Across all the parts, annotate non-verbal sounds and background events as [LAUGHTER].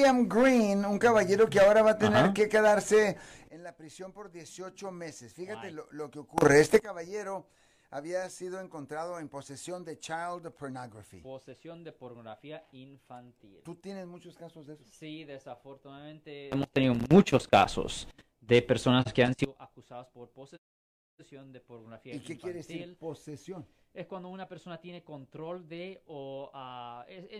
William Green, un caballero que ahora va a tener Ajá. que quedarse en la prisión por 18 meses. Fíjate lo, lo que ocurre. Este caballero había sido encontrado en posesión de child pornography. Posesión de pornografía infantil. ¿Tú tienes muchos casos de eso? Sí, desafortunadamente hemos tenido muchos casos de personas que han sido acusadas por posesión de pornografía ¿Y qué quiere infantil. decir posesión? es cuando una persona tiene control de, o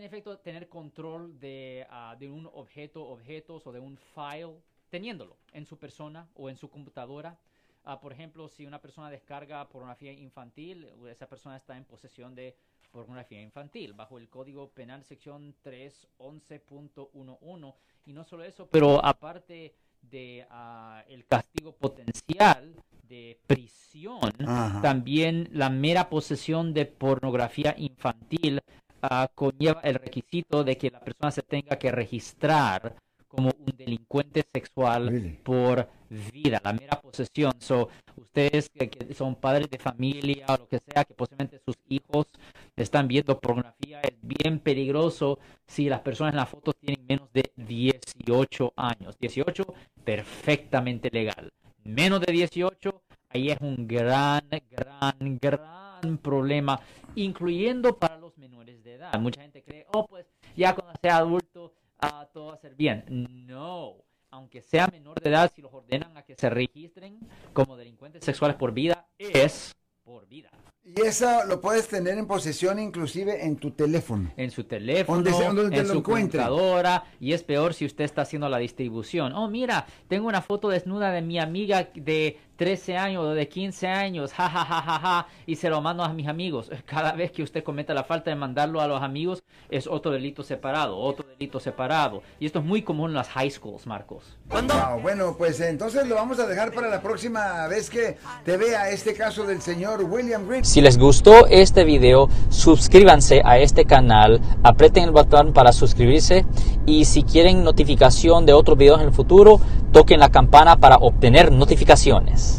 en efecto, tener control de, ah, de un objeto, objetos o de un file, teniéndolo en su persona o en su computadora. Ah, por ejemplo, si una persona descarga pornografía infantil, esa persona está en posesión de pornografía infantil bajo el Código Penal sección 311.11 y no solo eso, pero aparte de ah, el castigo potencial de prisión, Ajá. también la mera posesión de pornografía infantil ah, conlleva el requisito de que la persona se tenga que registrar como un delincuente sexual Really? por vida, la mera posesión. So, ustedes que, que son padres de familia o lo que sea, que posiblemente sus hijos están viendo pornografía, es bien peligroso si las personas en la foto tienen menos de 18 años. 18, perfectamente legal. Menos de 18, ahí es un gran, gran, gran problema, incluyendo para los menores de edad. Mucha gente cree, oh, pues ya cuando sea adulto, ah, todo va a ser bien. No, aunque sea menor de edad, si los ordenan a que se registren como delincuentes sexuales por vida, es por vida. Y eso lo puedes tener en posesión inclusive en tu teléfono. En su teléfono, Donde sea- donde en lo su encuentre. computadora, y es peor si usted está haciendo la distribución. Oh, mira, tengo una foto desnuda de mi amiga de 13 años o de 15 años, [LAUGHS] ja, ja, ja, ja, ja, y se lo mando a mis amigos. [LAUGHS] Cada vez que usted cometa la falta de mandarlo a los amigos, es otro delito separado, otro delito separado. Y esto es muy común en las high schools, Marcos. Wow, bueno, pues entonces lo vamos a dejar para la próxima vez que te vea este caso del señor William Green. Si les gustó este video, suscríbanse a este canal, aprieten el botón para suscribirse y si quieren notificación de otros videos en el futuro, toquen la campana para obtener notificaciones.